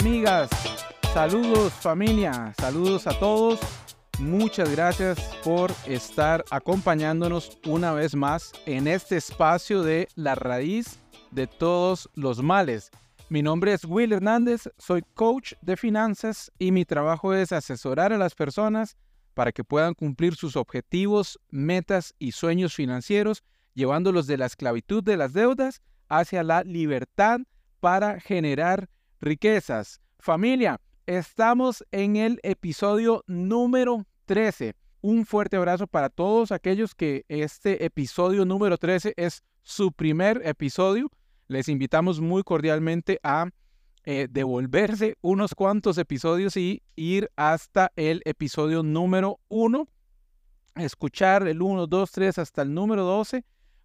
amigas, saludos familia, saludos a todos. Muchas gracias por estar acompañándonos una vez más en este espacio de la raíz de todos los males. Mi nombre es Will Hernández, soy coach de finanzas y mi trabajo es asesorar a las personas para que puedan cumplir sus objetivos, metas y sueños financieros, llevándolos de la esclavitud de las deudas hacia la libertad para generar riquezas. Familia, estamos en el episodio número 13. Un fuerte abrazo para todos aquellos que este episodio número 13 es su primer episodio. Les invitamos muy cordialmente a eh, devolverse unos cuantos episodios y ir hasta el episodio número 1, escuchar el 1, 2, 3 hasta el número 12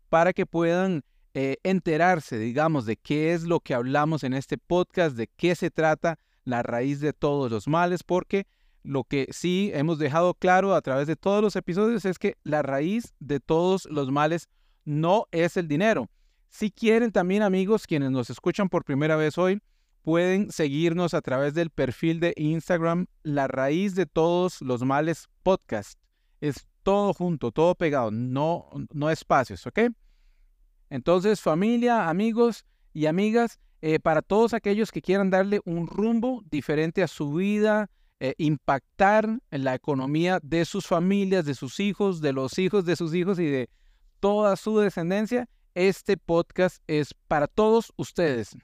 para que puedan eh, enterarse, digamos, de qué es lo que hablamos en este podcast, de qué se trata la raíz de todos los males, porque lo que sí hemos dejado claro a través de todos los episodios es que la raíz de todos los males no es el dinero. Si quieren también amigos, quienes nos escuchan por primera vez hoy, pueden seguirnos a través del perfil de Instagram, la raíz de todos los males podcast. Es todo junto, todo pegado, no, no espacios, ¿ok? Entonces, familia, amigos y amigas, eh, para todos aquellos que quieran darle un rumbo diferente a su vida, eh, impactar en la economía de sus familias, de sus hijos, de los hijos de sus hijos y de toda su descendencia, este podcast es para todos ustedes.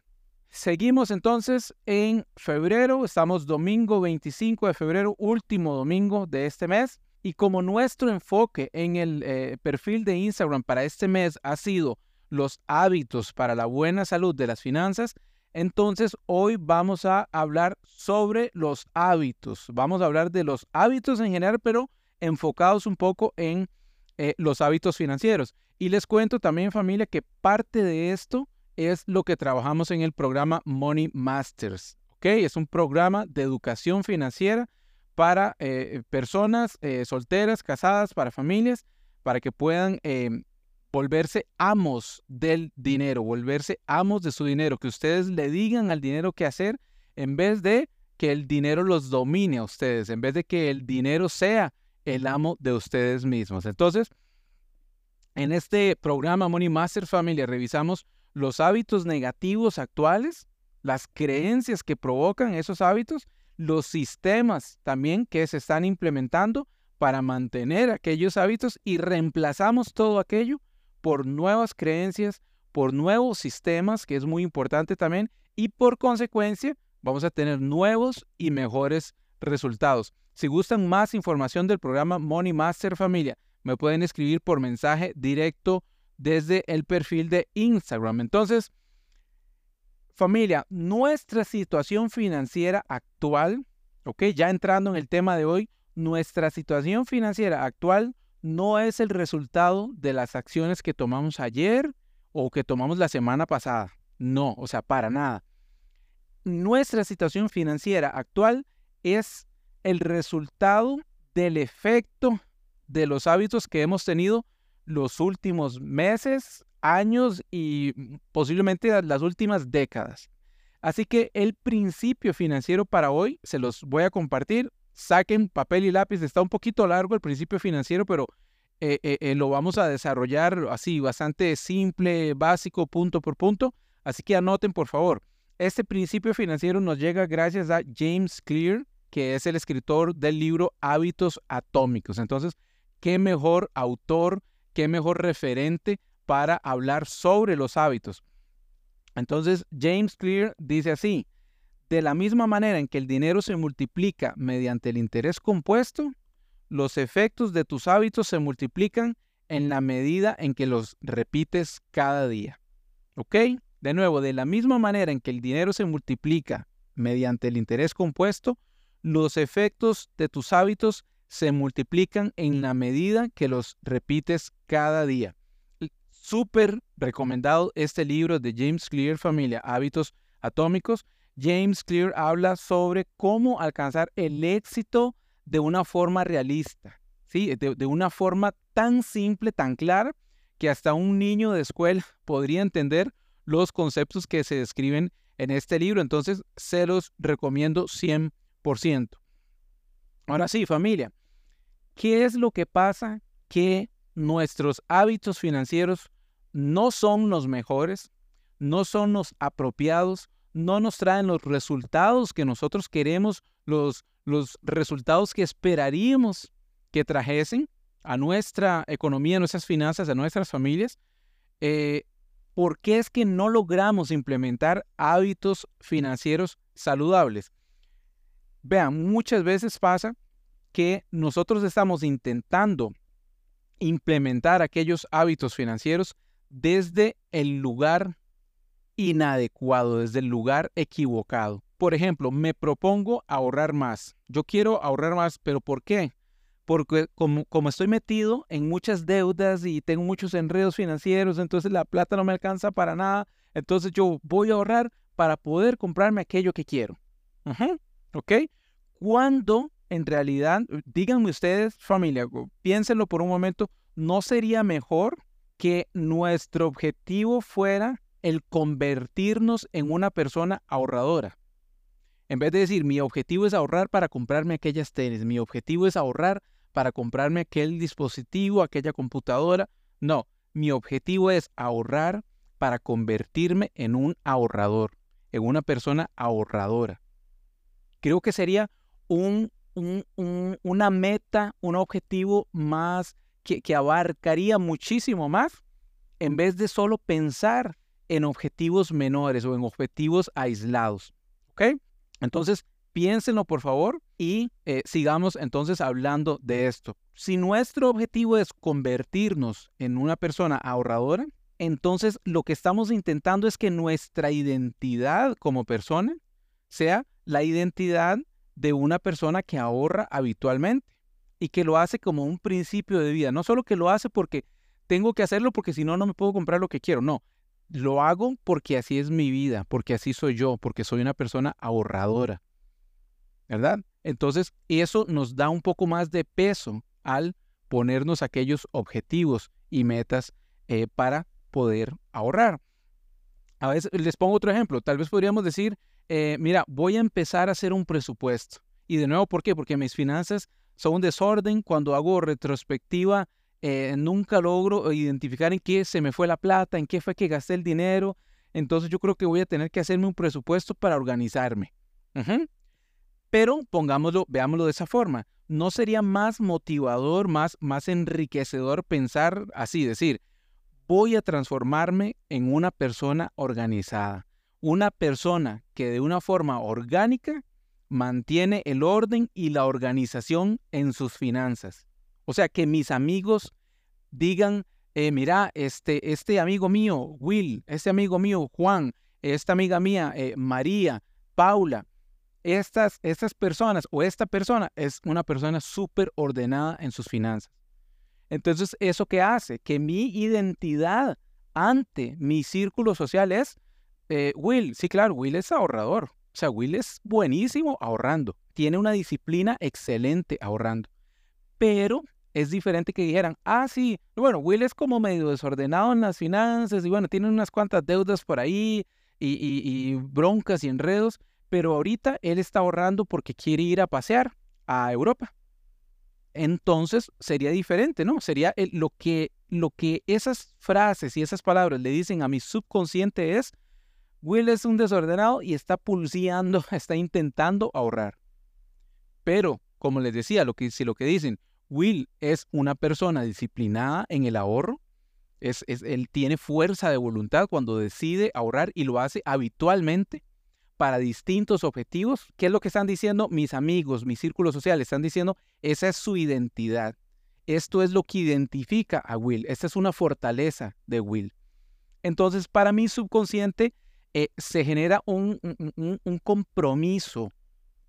Seguimos entonces en febrero, estamos domingo 25 de febrero, último domingo de este mes, y como nuestro enfoque en el eh, perfil de Instagram para este mes ha sido los hábitos para la buena salud de las finanzas, entonces hoy vamos a hablar sobre los hábitos. Vamos a hablar de los hábitos en general, pero enfocados un poco en eh, los hábitos financieros. Y les cuento también familia que parte de esto es lo que trabajamos en el programa Money Masters. ¿ok? Es un programa de educación financiera para eh, personas eh, solteras, casadas, para familias, para que puedan volverse amos del dinero, volverse amos de su dinero, que ustedes le digan al dinero qué hacer en vez de que el dinero los domine a ustedes, en vez de que el dinero sea el amo de ustedes mismos. Entonces, en este programa Money Master Family revisamos los hábitos negativos actuales, las creencias que provocan esos hábitos, los sistemas también que se están implementando para mantener aquellos hábitos y reemplazamos todo aquello por nuevas creencias, por nuevos sistemas, que es muy importante también, y por consecuencia vamos a tener nuevos y mejores resultados. Si gustan más información del programa Money Master Familia, me pueden escribir por mensaje directo desde el perfil de Instagram. Entonces, familia, nuestra situación financiera actual, ok, ya entrando en el tema de hoy, nuestra situación financiera actual no es el resultado de las acciones que tomamos ayer o que tomamos la semana pasada. No, o sea, para nada. Nuestra situación financiera actual es el resultado del efecto de los hábitos que hemos tenido los últimos meses, años y posiblemente las últimas décadas. Así que el principio financiero para hoy se los voy a compartir saquen papel y lápiz. Está un poquito largo el principio financiero, pero eh, eh, eh, lo vamos a desarrollar así, bastante simple, básico, punto por punto. Así que anoten, por favor. Este principio financiero nos llega gracias a James Clear, que es el escritor del libro Hábitos Atómicos. Entonces, qué mejor autor, qué mejor referente para hablar sobre los hábitos. Entonces, James Clear dice así, de la misma manera en que el dinero se multiplica mediante el interés compuesto, los efectos de tus hábitos se multiplican en la medida en que los repites cada día. ¿Ok? De nuevo, de la misma manera en que el dinero se multiplica mediante el interés compuesto, los efectos de tus hábitos se multiplican en la medida que los repites cada día. Súper recomendado este libro de James Clear Familia, Hábitos Atómicos. James Clear habla sobre cómo alcanzar el éxito de una forma realista, ¿sí? de, una forma tan simple, tan clara, que hasta un niño de escuela podría entender los conceptos que se describen en este libro, entonces se los recomiendo 100%. Ahora sí, familia, ¿qué es lo que pasa que nuestros hábitos financieros no son los mejores, no son los apropiados, no nos traen los resultados que nosotros queremos, los, los resultados que esperaríamos que trajesen a nuestra economía, a nuestras finanzas, a nuestras familias, eh, ¿por qué es que no logramos implementar hábitos financieros saludables? Vean, muchas veces pasa que nosotros estamos intentando implementar aquellos hábitos financieros desde el lugar inadecuado, desde el lugar equivocado. Por ejemplo, me propongo ahorrar más. Yo quiero ahorrar más, pero ¿por qué? Porque como, como, estoy metido en muchas deudas y tengo muchos enredos financieros, entonces la plata no me alcanza para nada, entonces yo voy a ahorrar para poder comprarme aquello que quiero. ¿Ok? Cuando en realidad, díganme ustedes, familia, piénsenlo por un momento, ¿no sería mejor que nuestro objetivo fuera el convertirnos en una persona ahorradora. En vez de decir, mi objetivo es ahorrar para comprarme aquellas tenis, mi objetivo es ahorrar para comprarme aquel dispositivo, aquella computadora. No, mi objetivo es ahorrar para convertirme en un ahorrador, en una persona ahorradora. Creo que sería un, una meta, un objetivo más que, que abarcaría muchísimo más en vez de solo pensar en objetivos menores o en objetivos aislados. ¿Ok? Entonces, piénsenlo por favor y eh, sigamos entonces hablando de esto. Si nuestro objetivo es convertirnos en una persona ahorradora, entonces lo que estamos intentando es que nuestra identidad como persona sea la identidad de una persona que ahorra habitualmente y que lo hace como un principio de vida. No solo que lo hace porque tengo que hacerlo porque si no, no me puedo comprar lo que quiero. No, lo hago porque así es mi vida, porque así soy yo, porque soy una persona ahorradora. ¿Verdad? Entonces, eso nos da un poco más de peso al ponernos aquellos objetivos y metas eh, para poder ahorrar. A veces les pongo otro ejemplo. Tal vez podríamos decir, eh, mira, voy a empezar a hacer un presupuesto. Y de nuevo, ¿por qué? Porque mis finanzas son un desorden. Cuando hago retrospectiva eh, nunca logro identificar en qué se me fue la plata, en qué fue que gasté el dinero. Entonces yo creo que voy a tener que hacerme un presupuesto para organizarme. Pero pongámoslo, veámoslo de esa forma. ¿No sería más motivador, más, más enriquecedor pensar así, decir, voy a transformarme en una persona organizada? Una persona que de una forma orgánica mantiene el orden y la organización en sus finanzas. O sea, que mis amigos digan, eh, mira, este, este amigo mío, Will, este amigo mío, Juan, esta amiga mía, eh, María, Paula, estas, estas personas o esta persona es una persona súper ordenada en sus finanzas. Entonces, ¿eso qué hace? Que mi identidad ante mi círculo social es eh, Will. Sí, claro, Will es ahorrador. O sea, Will es buenísimo ahorrando. Tiene una disciplina excelente ahorrando. Pero es diferente que dijeran, ah, sí, bueno, Will es como medio desordenado en las finanzas y bueno, tiene unas cuantas deudas por ahí y, broncas y enredos, pero ahorita él está ahorrando porque quiere ir a pasear a Europa. Entonces sería diferente, ¿no? Sería lo, que, lo que esas frases y esas palabras le dicen a mi subconsciente es, Will es un desordenado y está pulseando, está intentando ahorrar. Pero, como les decía, lo que, si lo que dicen, Will es una persona disciplinada en el ahorro. Es, él tiene fuerza de voluntad cuando decide ahorrar y lo hace habitualmente para distintos objetivos. ¿Qué es lo que están diciendo mis amigos, mis círculos sociales? Están diciendo, esa es su identidad. Esto es lo que identifica a Will. Esta es una fortaleza de Will. Entonces, para mi subconsciente eh, se genera un, un compromiso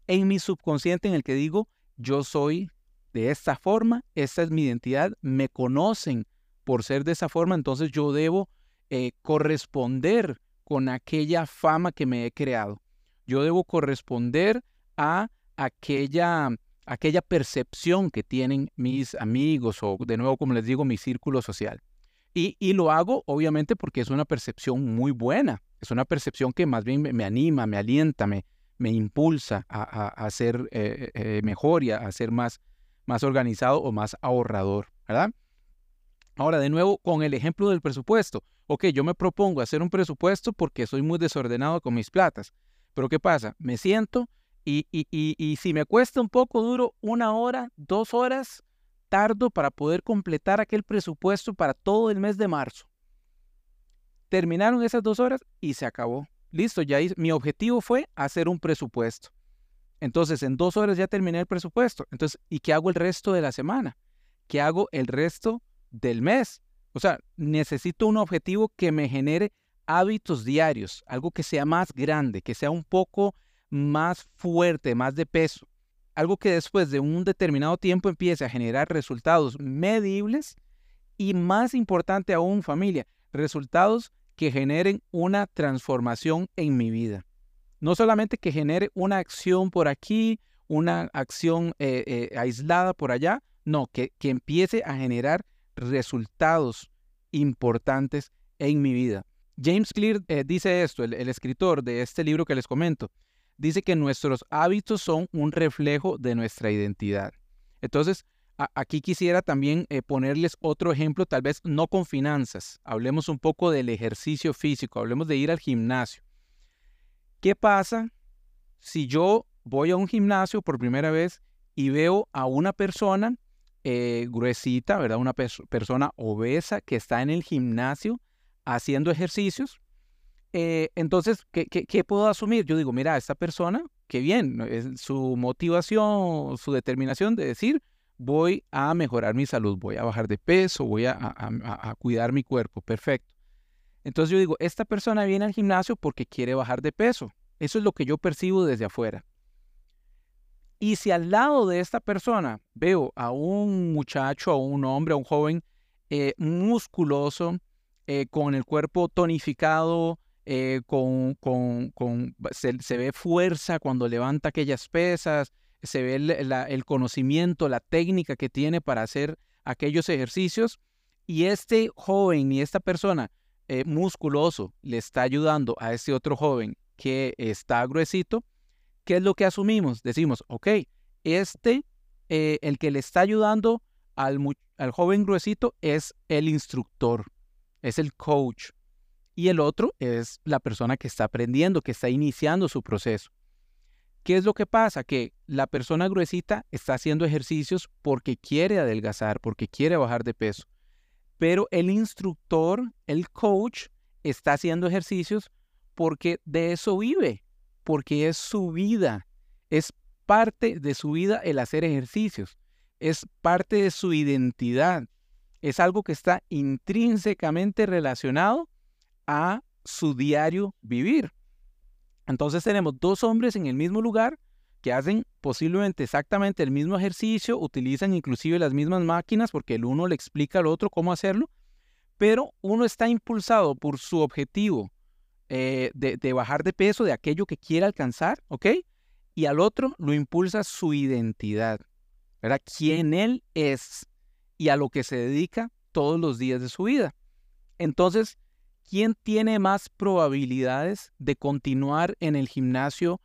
en mi subconsciente en el que digo, yo soy de esta forma, esta es mi identidad, me conocen por ser de esa forma, entonces yo debo eh, corresponder con aquella fama que me he creado. Yo debo corresponder a aquella, aquella percepción que tienen mis amigos o de nuevo, como les digo, mi círculo social. Y, lo hago obviamente porque es una percepción muy buena, es una percepción que más bien me, anima, me alienta, me, me impulsa a, a, ser eh, eh, mejor y a, ser más, más organizado o más ahorrador, ¿verdad? Ahora, de nuevo, con el ejemplo del presupuesto. Ok, yo me propongo hacer un presupuesto porque soy muy desordenado con mis platas. Pero ¿qué pasa? Me siento y, y, y, y si me cuesta un poco duro, una hora, dos horas, tardo para poder completar aquel presupuesto para todo el mes de marzo. Terminaron esas dos horas y se acabó. Listo, ya mi objetivo fue hacer un presupuesto. Entonces, en dos horas ya terminé el presupuesto. Entonces, ¿y qué hago el resto de la semana? ¿Qué hago el resto del mes? O sea, necesito un objetivo que me genere hábitos diarios, algo que sea más grande, que sea un poco más fuerte, más de peso algo que después de un determinado tiempo empiece a generar resultados medibles y más importante aún familia, resultados que generen una transformación en mi vida. No solamente que genere una acción por aquí, una acción eh, eh, aislada por allá, no, que, empiece a generar resultados importantes en mi vida. James Clear eh, dice esto, el escritor de este libro que les comento dice que nuestros hábitos son un reflejo de nuestra identidad. Entonces, aquí quisiera también ponerles otro ejemplo, tal vez no con finanzas. Hablemos un poco del ejercicio físico, hablemos de ir al gimnasio. ¿Qué pasa si yo voy a un gimnasio por primera vez y veo a una persona eh, gruesita, ¿verdad? Una persona obesa que está en el gimnasio haciendo ejercicios eh, entonces, ¿qué, puedo asumir? Yo digo, mira, esta persona, qué bien, es su motivación, su determinación de decir, voy a mejorar mi salud, voy a bajar de peso, voy a, a, cuidar mi cuerpo, perfecto. Entonces yo digo, esta persona viene al gimnasio porque quiere bajar de peso. Eso es lo que yo percibo desde afuera. Y si al lado de esta persona veo a un muchacho, a un hombre, a un joven eh, musculoso, eh, con el cuerpo tonificado, eh, con, con, con se, ve fuerza cuando levanta aquellas pesas, se ve el, conocimiento, la técnica que tiene para hacer aquellos ejercicios. Y este joven y esta persona eh, musculoso le está ayudando a ese otro joven que está gruesito. ¿Qué es lo que asumimos? Decimos, ok, este, eh, el que le está ayudando al, al joven gruesito es el instructor, es el coach y el otro es la persona que está aprendiendo, que está iniciando su proceso. ¿Qué es lo que pasa? Que la persona gruesita está haciendo ejercicios porque quiere adelgazar, porque quiere bajar de peso. Pero el instructor, el coach, está haciendo ejercicios porque de eso vive, porque es su vida, es parte de su vida el hacer ejercicios, es parte de su identidad, es algo que está intrínsecamente relacionado a su diario vivir. Entonces tenemos dos hombres en el mismo lugar que hacen posiblemente exactamente el mismo ejercicio, utilizan inclusive las mismas máquinas porque el uno le explica al otro cómo hacerlo, pero uno está impulsado por su objetivo eh, de, bajar de peso, de aquello que quiere alcanzar, ¿ok? Y al otro lo impulsa su identidad, ¿verdad? Quién él es y a lo que se dedica todos los días de su vida. Entonces, ¿quién tiene más probabilidades de continuar en el gimnasio,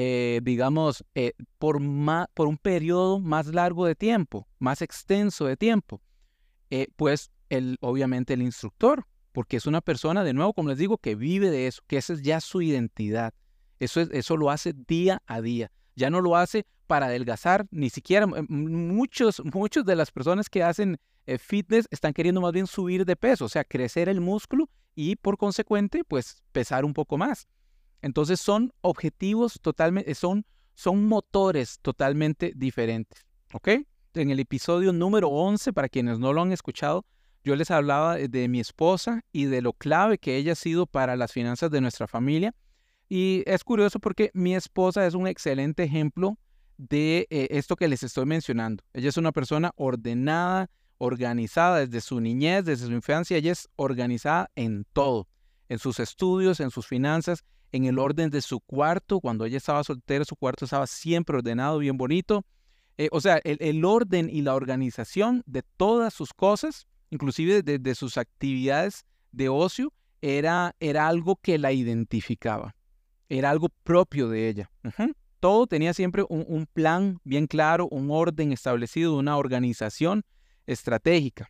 eh, digamos, eh, por, por un periodo más largo de tiempo, más extenso de tiempo? Eh, pues el, obviamente el instructor, porque es una persona, de nuevo, como les digo, que vive de eso, que esa es ya su identidad. Eso, es, eso lo hace día a día. Ya no lo hace para adelgazar, ni siquiera muchos, muchos de las personas que hacen fitness están queriendo más bien subir de peso, o sea, crecer el músculo y por consecuente, pues pesar un poco más. Entonces son objetivos totalmente, son, son motores totalmente diferentes. ¿Ok? En el episodio número 11, para quienes no lo han escuchado, yo les hablaba de mi esposa y de lo clave que ella ha sido para las finanzas de nuestra familia. Y es curioso porque mi esposa es un excelente ejemplo de eh, esto que les estoy mencionando. Ella es una persona ordenada, organizada desde su niñez, desde su infancia, ella es organizada en todo, en sus estudios, en sus finanzas, en el orden de su cuarto. Cuando ella estaba soltera, su cuarto estaba siempre ordenado, bien bonito. Eh, o sea, el, orden y la organización de todas sus cosas inclusive de, sus actividades de ocio, era, era algo que la identificaba, era algo propio de ella. Todo tenía siempre un, plan bien claro, un orden establecido, una organización estratégica.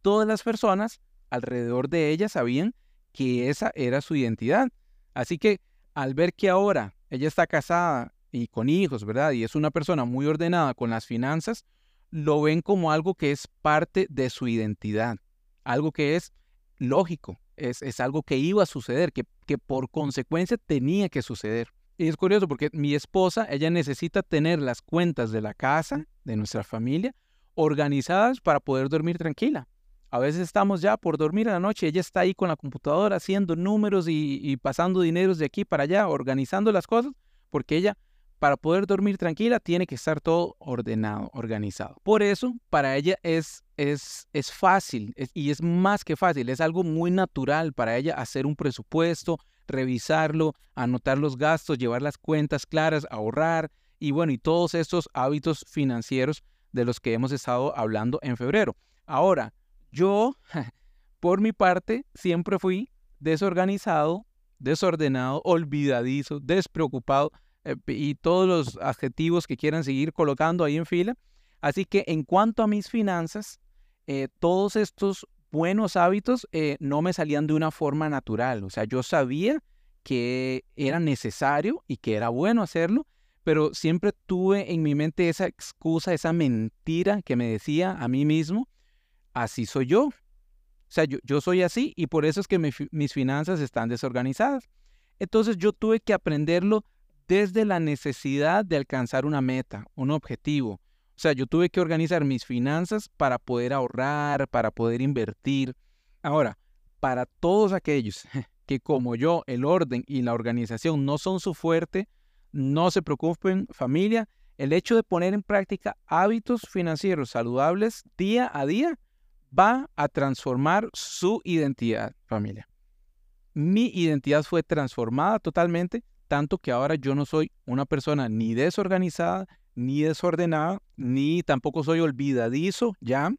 Todas las personas alrededor de ella sabían que esa era su identidad. Así que al ver que ahora ella está casada y con hijos, ¿verdad? Y es una persona muy ordenada con las finanzas, lo ven como algo que es parte de su identidad, algo que es lógico, es, es algo que iba a suceder, que, que por consecuencia tenía que suceder. Y es curioso porque mi esposa, ella necesita tener las cuentas de la casa, de nuestra familia, organizadas para poder dormir tranquila. A veces estamos ya por dormir a la noche, ella está ahí con la computadora haciendo números y, y pasando dineros de aquí para allá, organizando las cosas, porque ella para poder dormir tranquila tiene que estar todo ordenado, organizado. Por eso, para ella es, es, es fácil y es más que fácil, es algo muy natural para ella hacer un presupuesto, revisarlo, anotar los gastos, llevar las cuentas claras, ahorrar y bueno, y todos estos hábitos financieros de los que hemos estado hablando en febrero. Ahora, yo, por mi parte, siempre fui desorganizado, desordenado, olvidadizo, despreocupado eh, y todos los adjetivos que quieran seguir colocando ahí en fila. Así que en cuanto a mis finanzas, eh, todos estos buenos hábitos eh, no me salían de una forma natural. O sea, yo sabía que era necesario y que era bueno hacerlo, pero siempre tuve en mi mente esa excusa, esa mentira que me decía a mí mismo, así soy yo. O sea, yo, soy así y por eso es que mis finanzas están desorganizadas. Entonces yo tuve que aprenderlo desde la necesidad de alcanzar una meta, un objetivo. O sea, yo tuve que organizar mis finanzas para poder ahorrar, para poder invertir. Ahora, para todos aquellos que como yo el orden y la organización no son su fuerte, no se preocupen familia, el hecho de poner en práctica hábitos financieros saludables día a día va a transformar su identidad familia. Mi identidad fue transformada totalmente tanto que ahora yo no soy una persona ni desorganizada, ni desordenada, ni tampoco soy olvidadizo, ya,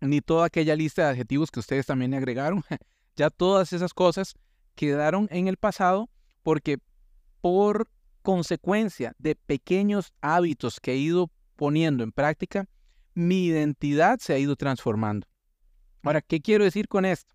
ni toda aquella lista de adjetivos que ustedes también le agregaron. ya todas esas cosas quedaron en el pasado porque por consecuencia de pequeños hábitos que he ido poniendo en práctica, mi identidad se ha ido transformando. Ahora, ¿qué quiero decir con esto?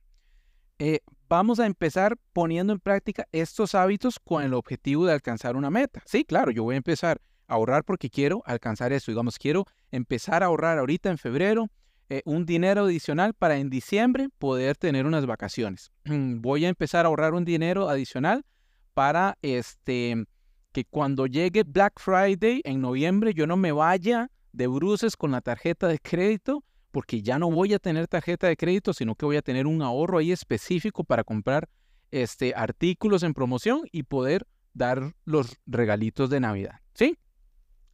Eh, vamos a empezar poniendo en práctica estos hábitos con el objetivo de alcanzar una meta. Sí, claro, yo voy a empezar a ahorrar porque quiero alcanzar eso. Digamos, quiero empezar a ahorrar ahorita en febrero eh, un dinero adicional para en diciembre poder tener unas vacaciones. Voy a empezar a ahorrar un dinero adicional para este que cuando llegue Black Friday en noviembre yo no me vaya de bruces con la tarjeta de crédito porque ya no voy a tener tarjeta de crédito, sino que voy a tener un ahorro ahí específico para comprar este, artículos en promoción y poder dar los regalitos de Navidad. ¿Sí?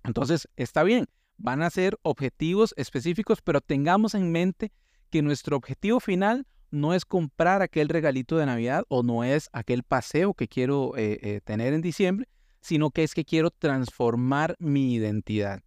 Entonces, está bien, van a ser objetivos específicos, pero tengamos en mente que nuestro objetivo final no es comprar aquel regalito de Navidad o no es aquel paseo que quiero eh, eh, tener en diciembre, sino que es que quiero transformar mi identidad.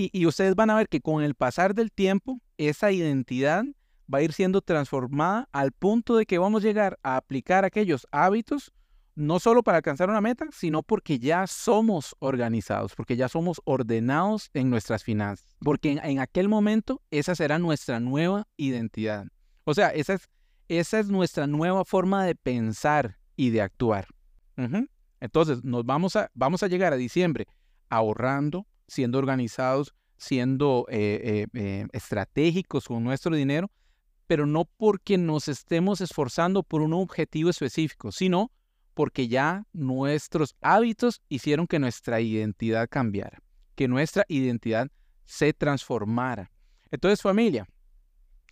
Y, ustedes van a ver que con el pasar del tiempo, esa identidad va a ir siendo transformada al punto de que vamos a llegar a aplicar aquellos hábitos, no solo para alcanzar una meta, sino porque ya somos organizados, porque ya somos ordenados en nuestras finanzas, porque en, aquel momento esa será nuestra nueva identidad. O sea, esa es, esa es nuestra nueva forma de pensar y de actuar. Entonces, nos vamos a, vamos a llegar a diciembre ahorrando, siendo organizados, siendo eh, eh, eh, estratégicos con nuestro dinero, pero no porque nos estemos esforzando por un objetivo específico, sino porque ya nuestros hábitos hicieron que nuestra identidad cambiara, que nuestra identidad se transformara. Entonces, familia,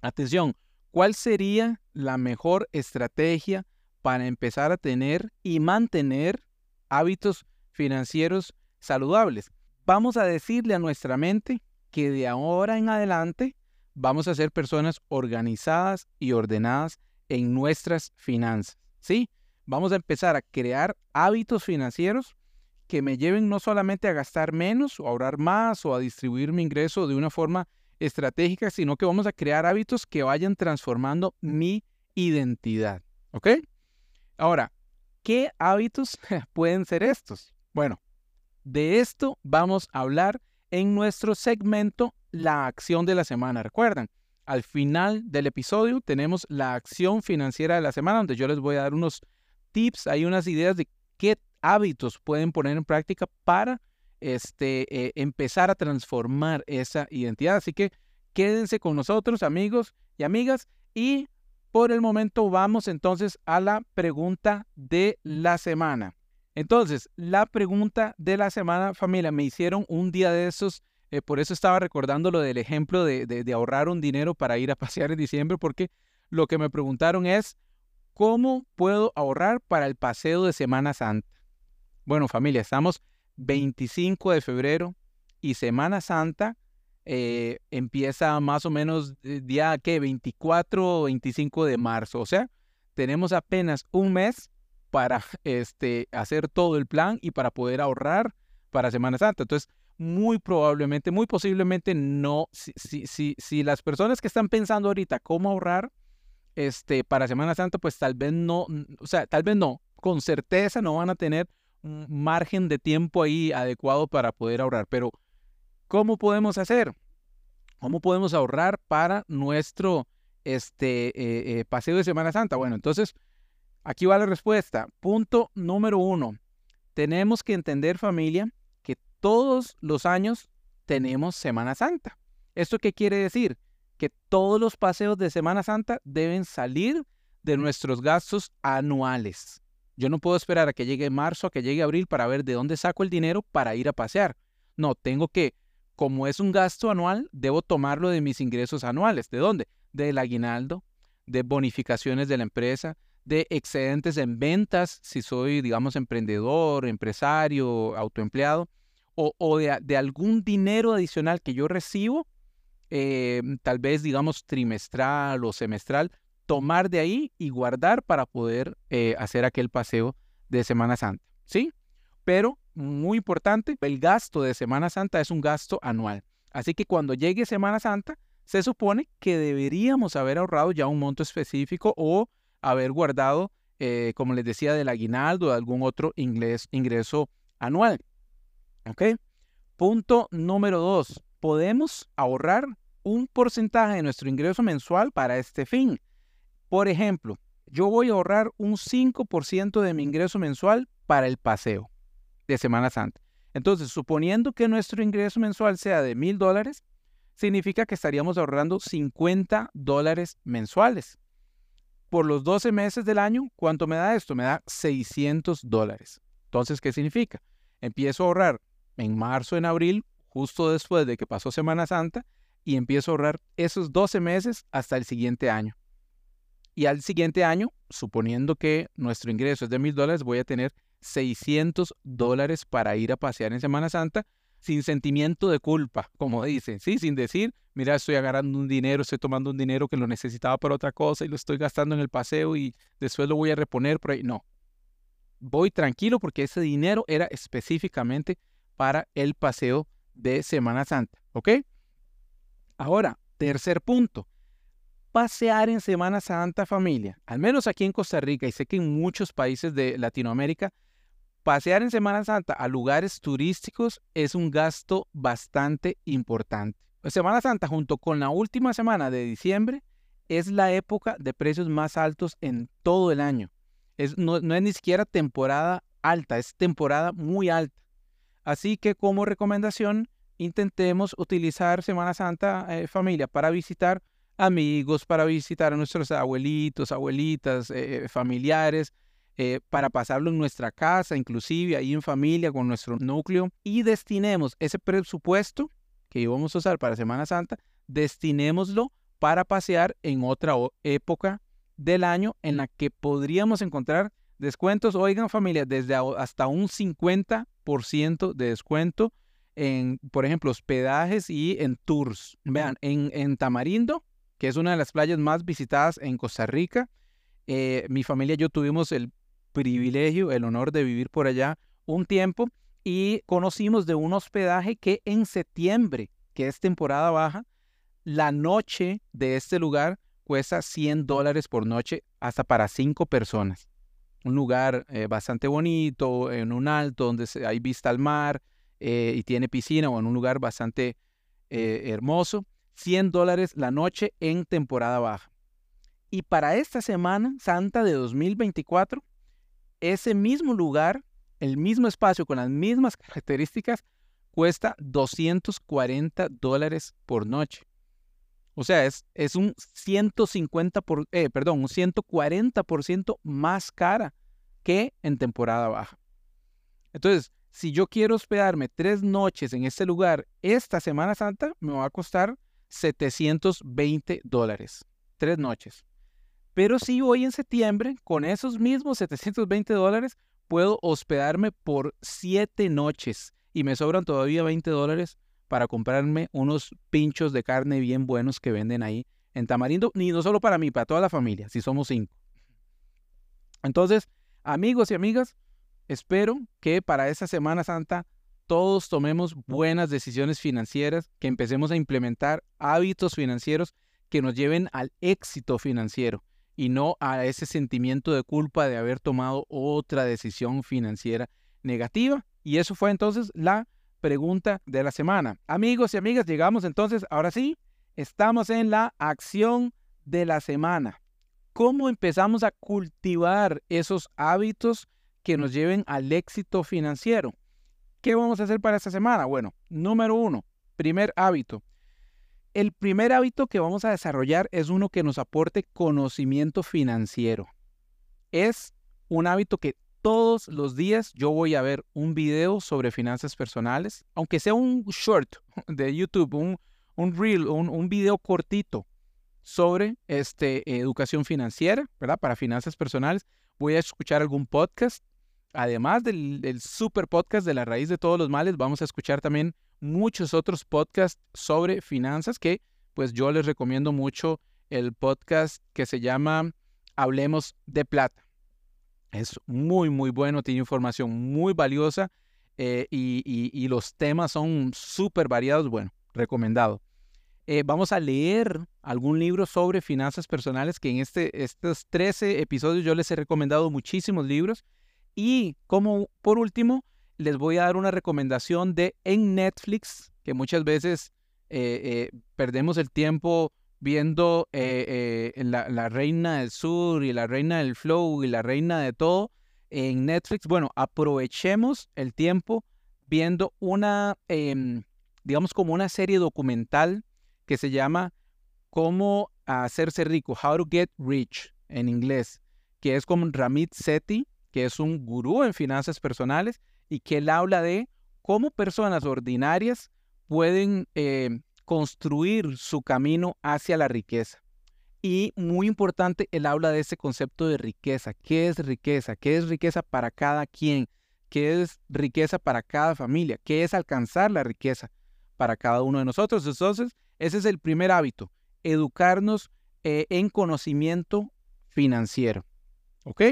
atención, ¿cuál sería la mejor estrategia para empezar a tener y mantener hábitos financieros saludables? Vamos a decirle a nuestra mente que de ahora en adelante vamos a ser personas organizadas y ordenadas en nuestras finanzas. ¿Sí? Vamos a empezar a crear hábitos financieros que me lleven no solamente a gastar menos o a ahorrar más o a distribuir mi ingreso de una forma estratégicas, sino que vamos a crear hábitos que vayan transformando mi identidad. ¿Ok? Ahora, ¿qué hábitos pueden ser estos? Bueno, de esto vamos a hablar en nuestro segmento La acción de la semana. Recuerdan, al final del episodio tenemos la acción financiera de la semana, donde yo les voy a dar unos tips, hay unas ideas de qué hábitos pueden poner en práctica para este, eh, empezar a transformar esa identidad. Así que quédense con nosotros, amigos y amigas, y por el momento vamos entonces a la pregunta de la semana. Entonces, la pregunta de la semana, familia, me hicieron un día de esos, eh, por eso estaba recordando lo del ejemplo de, ahorrar un dinero para ir a pasear en diciembre, porque lo que me preguntaron es, ¿cómo puedo ahorrar para el paseo de Semana Santa? Bueno, familia, estamos 25 de febrero y Semana Santa eh, empieza más o menos día que 24 o 25 de marzo. O sea, tenemos apenas un mes para este, hacer todo el plan y para poder ahorrar para Semana Santa. Entonces, muy probablemente, muy posiblemente no, si, si, si, las personas que están pensando ahorita cómo ahorrar este, para Semana Santa, pues tal vez no, o sea, tal vez no, con certeza no van a tener margen de tiempo ahí adecuado para poder ahorrar. Pero, ¿cómo podemos hacer? ¿Cómo podemos ahorrar para nuestro este, eh, eh, paseo de Semana Santa? Bueno, entonces, aquí va la respuesta. Punto número uno. Tenemos que entender, familia, que todos los años tenemos Semana Santa. ¿Esto qué quiere decir? Que todos los paseos de Semana Santa deben salir de nuestros gastos anuales. Yo no puedo esperar a que llegue marzo, a que llegue abril para ver de dónde saco el dinero para ir a pasear. No, tengo que, como es un gasto anual, debo tomarlo de mis ingresos anuales. ¿De dónde? Del aguinaldo, de bonificaciones de la empresa, de excedentes en ventas, si soy, digamos, emprendedor, empresario, autoempleado, o, de, algún dinero adicional que yo recibo, eh, tal vez, digamos, trimestral o semestral, tomar de ahí y guardar para poder eh, hacer aquel paseo de Semana Santa. ¿Sí? Pero, muy importante, el gasto de Semana Santa es un gasto anual. Así que cuando llegue Semana Santa, se supone que deberíamos haber ahorrado ya un monto específico o haber guardado, eh, como les decía, del aguinaldo o de algún otro ingreso anual. ¿Ok? Punto número dos. Podemos ahorrar un porcentaje de nuestro ingreso mensual para este fin. Por ejemplo, yo voy a ahorrar un 5% de mi ingreso mensual para el paseo de Semana Santa. Entonces, suponiendo que nuestro ingreso mensual sea de mil dólares, significa que estaríamos ahorrando 50 dólares mensuales. Por los 12 meses del año, ¿cuánto me da esto? Me da 600 dólares. Entonces, ¿qué significa? Empiezo a ahorrar en marzo, en abril, justo después de que pasó Semana Santa, y empiezo a ahorrar esos 12 meses hasta el siguiente año. Y al siguiente año, suponiendo que nuestro ingreso es de mil dólares, voy a tener 600 dólares para ir a pasear en Semana Santa sin sentimiento de culpa, como dicen, ¿sí? Sin decir, mira, estoy agarrando un dinero, estoy tomando un dinero que lo necesitaba para otra cosa y lo estoy gastando en el paseo y después lo voy a reponer por ahí. No. Voy tranquilo porque ese dinero era específicamente para el paseo de Semana Santa, ¿ok? Ahora, tercer punto pasear en Semana Santa familia, al menos aquí en Costa Rica y sé que en muchos países de Latinoamérica, pasear en Semana Santa a lugares turísticos es un gasto bastante importante. Semana Santa junto con la última semana de diciembre es la época de precios más altos en todo el año. No, es ni siquiera temporada alta, es temporada muy alta. Así que como recomendación, intentemos utilizar Semana Santa eh, familia para visitar amigos, para visitar a nuestros abuelitos, abuelitas, eh, eh, familiares, eh, para pasarlo en nuestra casa, inclusive ahí en familia con nuestro núcleo, y destinemos ese presupuesto que íbamos a usar para Semana Santa, destinémoslo para pasear en otra época del año en la que podríamos encontrar descuentos, oigan familia, desde hasta un 50% de descuento en, por ejemplo, hospedajes y en tours. Vean, en, en Tamarindo que es una de las playas más visitadas en Costa Rica. Eh, mi familia y yo tuvimos el privilegio, el honor de vivir por allá un tiempo y conocimos de un hospedaje que en septiembre, que es temporada baja, La noche de este lugar cuesta 100 dólares por noche hasta para cinco personas. Un lugar eh, bastante bonito, en un alto donde hay vista al mar eh, y tiene piscina o en un lugar bastante eh, hermoso. 100 dólares la noche en temporada baja. Y para esta Semana Santa de 2024, ese mismo lugar, el mismo espacio con las mismas características, cuesta 240 dólares por noche. O sea, es, es un 150 por, eh, perdón, un 140% más cara que en temporada baja. Entonces, si yo quiero hospedarme tres noches en este lugar esta Semana Santa, me va a costar 720 dólares. Tres noches. Pero si voy en septiembre, con esos mismos 720 dólares, puedo hospedarme por siete noches y me sobran todavía 20 dólares para comprarme unos pinchos de carne bien buenos que venden ahí en Tamarindo, ni no solo para mí, para toda la familia, si somos cinco. Entonces, amigos y amigas, espero que para esta Semana Santa todos tomemos buenas decisiones financieras, que empecemos a implementar hábitos financieros que nos lleven al éxito financiero y no a ese sentimiento de culpa de haber tomado otra decisión financiera negativa. Y eso fue entonces la pregunta de la semana. Amigos y amigas, llegamos entonces, ahora sí, estamos en la acción de la semana. ¿Cómo empezamos a cultivar esos hábitos que nos lleven al éxito financiero? ¿Qué vamos a hacer para esta semana? Bueno, número uno, primer hábito. El primer hábito que vamos a desarrollar es uno que nos aporte conocimiento financiero. Es un hábito que todos los días yo voy a ver un video sobre finanzas personales, aunque sea un short de YouTube, un, un reel, un, un video cortito sobre este, educación financiera, ¿verdad? Para finanzas personales. Voy a escuchar algún podcast. Además del, del super podcast de la raíz de todos los males, vamos a escuchar también muchos otros podcasts sobre finanzas que pues yo les recomiendo mucho el podcast que se llama Hablemos de Plata. Es muy, muy bueno, tiene información muy valiosa eh, y, los temas son súper variados. Bueno, recomendado. Eh, vamos a leer algún libro sobre finanzas personales, que en este, estos 13 episodios yo les he recomendado muchísimos libros. Y como por último, les voy a dar una recomendación de en Netflix, que muchas veces eh, perdemos el tiempo viendo eh, eh, la, Reina del Sur y la Reina del Flow y la Reina de todo en Netflix. Bueno, aprovechemos el tiempo viendo una, em, digamos, como una serie documental que se llama Cómo hacerse rico, How to Get Rich en inglés, que es con Ramit Sethi, que es un gurú en finanzas personales y que él habla de cómo personas ordinarias pueden em, construir su camino hacia la riqueza. Y muy importante, él habla de ese concepto de riqueza. ¿Qué es riqueza? ¿Qué es riqueza para cada quien? ¿Qué es riqueza para cada familia? ¿Qué es alcanzar la riqueza para cada uno de nosotros? Entonces, ese es el primer hábito, educarnos eh, en conocimiento financiero. ¿Ok?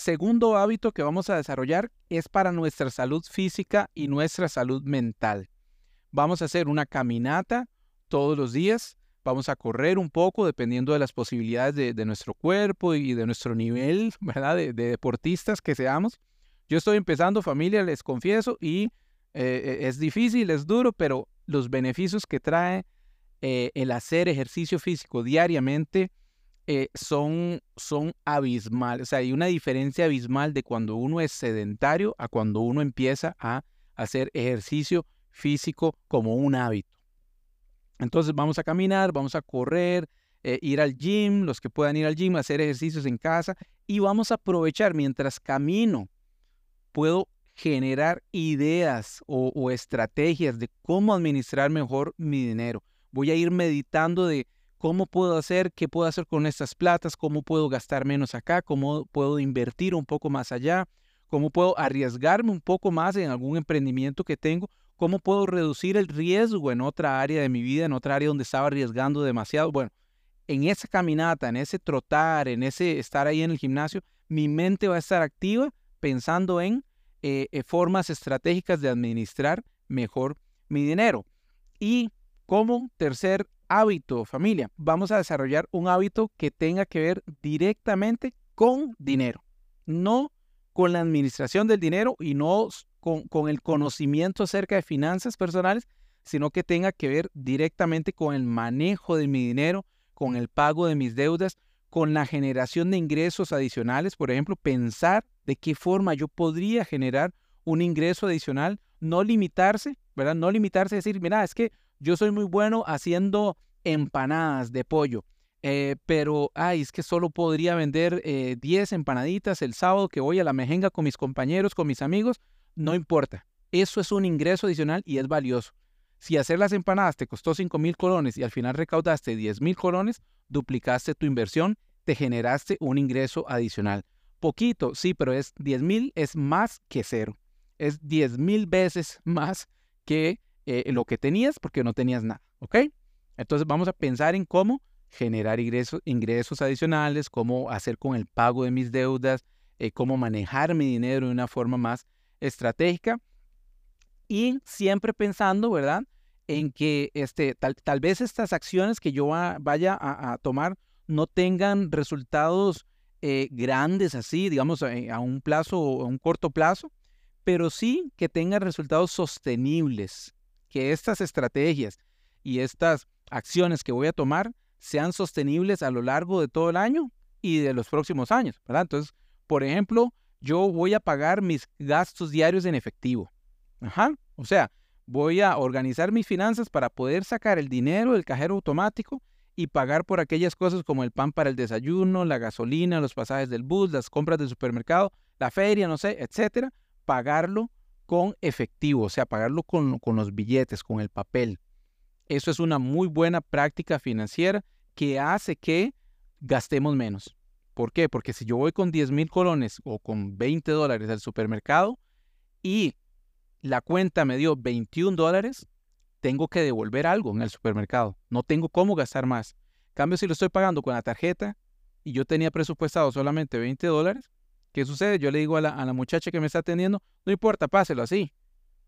Segundo hábito que vamos a desarrollar es para nuestra salud física y nuestra salud mental. Vamos a hacer una caminata todos los días. Vamos a correr un poco dependiendo de las posibilidades de, nuestro cuerpo y de nuestro nivel, ¿verdad? De, deportistas que seamos. Yo estoy empezando familia, les confieso, y eh, es difícil, es duro, pero los beneficios que trae eh, el hacer ejercicio físico diariamente eh, son, son abismales. O sea, hay una diferencia abismal de cuando uno es sedentario a cuando uno empieza a hacer ejercicio físico como un hábito. Entonces vamos a caminar, vamos a correr, eh, ir al gym, los que puedan ir al gym, hacer ejercicios en casa y vamos a aprovechar mientras camino, puedo generar ideas o, estrategias de cómo administrar mejor mi dinero. Voy a ir meditando de cómo puedo hacer, qué puedo hacer con estas platas, cómo puedo gastar menos acá, cómo puedo invertir un poco más allá, cómo puedo arriesgarme un poco más en algún emprendimiento que tengo ¿Cómo puedo reducir el riesgo en otra área de mi vida, en otra área donde estaba arriesgando demasiado? Bueno, en esa caminata, en ese trotar, en ese estar ahí en el gimnasio, mi mente va a estar activa pensando en eh, eh, formas estratégicas de administrar mejor mi dinero. Y como tercer hábito, familia. Vamos a desarrollar un hábito que tenga que ver directamente con dinero, no con la administración del dinero y no con, con el conocimiento acerca de finanzas personales, sino que tenga que ver directamente con el manejo de mi dinero, con el pago de mis deudas, con la generación de ingresos adicionales, por ejemplo, pensar de qué forma yo podría generar un ingreso adicional, no limitarse, ¿verdad? No limitarse decir, mira, es que yo soy muy bueno haciendo empanadas de pollo, eh, pero, ay, es que solo podría vender 10 eh, empanaditas el sábado que voy a la mejenga con mis compañeros, con mis amigos, no importa. Eso es un ingreso adicional y es valioso. Si hacer las empanadas te costó 5 mil colones y al final recaudaste 10 mil colones, duplicaste tu inversión, te generaste un ingreso adicional. Poquito, sí, pero es 10 mil es más que cero. Es 10 mil veces más que eh, lo que tenías porque no tenías nada, ¿ok? Entonces vamos a pensar en cómo generar ingresos, ingresos adicionales, cómo hacer con el pago de mis deudas, eh, cómo manejar mi dinero de una forma más estratégica y siempre pensando, ¿verdad? En que este, tal, tal vez estas acciones que yo vaya a, tomar no tengan resultados eh, grandes así, digamos, eh, a, un plazo o a un corto plazo, pero sí que tengan resultados sostenibles, que estas estrategias y estas acciones que voy a tomar sean sostenibles a lo largo de todo el año y de los próximos años, ¿verdad? Entonces, por ejemplo, yo voy a pagar mis gastos diarios en efectivo. O sea, voy a organizar mis finanzas para poder sacar el dinero del cajero automático y pagar por aquellas cosas como el pan para el desayuno, la gasolina, los pasajes del bus, las compras del supermercado, la feria, no sé, etcétera, pagarlo con efectivo, o sea, pagarlo con, con los billetes, con el papel. Eso es una muy buena práctica financiera que hace que gastemos menos. ¿Por qué? Porque si yo voy con 10 mil colones o con 20 dólares al supermercado y la cuenta me dio 21 dólares, tengo que devolver algo en el supermercado. No tengo cómo gastar más. cambio, si lo estoy pagando con la tarjeta y yo tenía presupuestado solamente 20 dólares, ¿qué sucede? Yo le digo a la, muchacha que me está atendiendo, no importa, páselo así.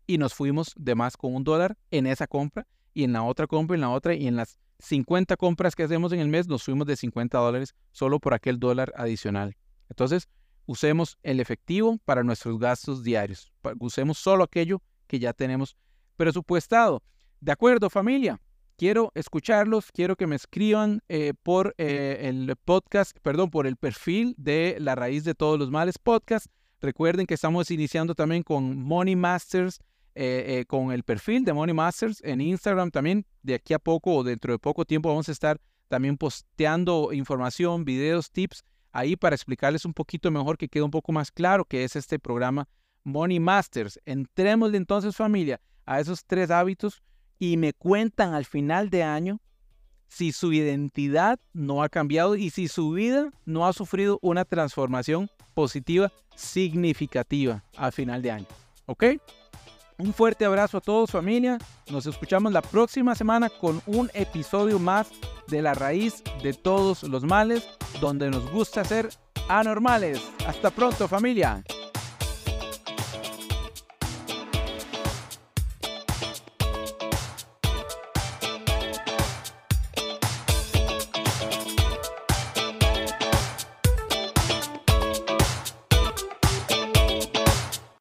Y nos fuimos de más con un dólar en esa compra y en la otra compra, en la otra y en las 50 compras que hacemos en el mes nos fuimos de 50 dólares solo por aquel dólar adicional. Entonces, usemos el efectivo para nuestros gastos diarios. Usemos solo aquello que ya tenemos presupuestado. De acuerdo, familia. Quiero escucharlos, quiero que me escriban eh, por eh, el podcast, perdón, por el perfil de La Raíz de Todos los Males podcast. Recuerden que estamos iniciando también con Money Masters, eh, con el perfil de Money Masters en Instagram también. De aquí a poco o dentro de poco tiempo vamos a estar también posteando información, videos, tips ahí para explicarles un poquito mejor, que quede un poco más claro que es este programa Money Masters. Entremos entonces familia a esos tres hábitos y me cuentan al final de año si su identidad no ha cambiado y si su vida no ha sufrido una transformación positiva significativa al final de año. ¿Ok? Un fuerte abrazo a todos familia. Nos escuchamos la próxima semana con un episodio más de la raíz de todos los males, donde nos gusta ser anormales. Hasta pronto familia.